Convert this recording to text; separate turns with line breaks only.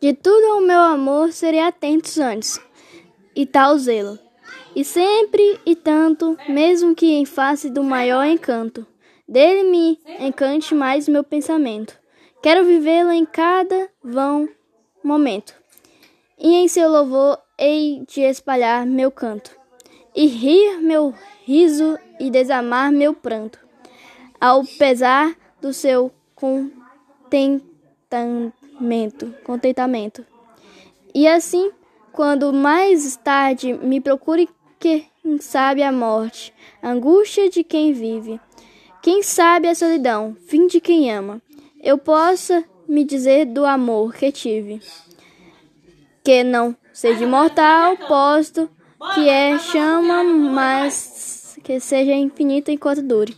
De tudo o meu amor serei atento antes, e tal zelo. E sempre e tanto, mesmo que em face do maior encanto, dele me encante mais meu pensamento. Quero vivê-lo em cada vão momento, e em seu louvor hei de espalhar meu canto, e rir meu riso e desamar meu pranto, ao pesar do seu contentamento, contentamento. E assim, quando mais tarde me procure quem sabe a morte, a angústia de quem vive, quem sabe a solidão, fim de quem ama, eu possa me dizer do amor que tive, que não seja imortal, posto que é chama, mas que seja infinito enquanto dure.